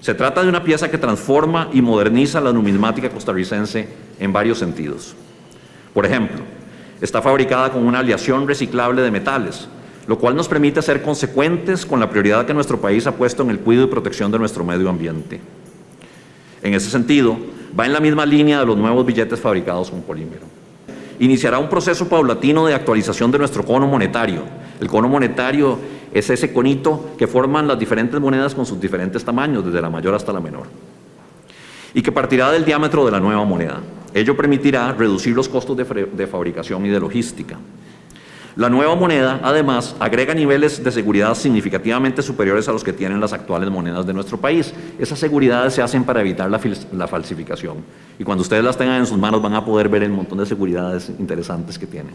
Se trata de una pieza que transforma y moderniza la numismática costarricense en varios sentidos. Por ejemplo, está fabricada con una aleación reciclable de metales, lo cual nos permite ser consecuentes con la prioridad que nuestro país ha puesto en el cuidado y protección de nuestro medio ambiente. En ese sentido, va en la misma línea de los nuevos billetes fabricados con polímero. Iniciará un proceso paulatino de actualización de nuestro cono monetario. El cono monetario es ese conito que forman las diferentes monedas con sus diferentes tamaños, desde la mayor hasta la menor, y que partirá del diámetro de la nueva moneda. Ello permitirá reducir los costos de, fabricación y de logística. La nueva moneda, además, agrega niveles de seguridad significativamente superiores a los que tienen las actuales monedas de nuestro país. Esas seguridades se hacen para evitar la, la, falsificación. Y cuando ustedes las tengan en sus manos van a poder ver el montón de seguridades interesantes que tienen.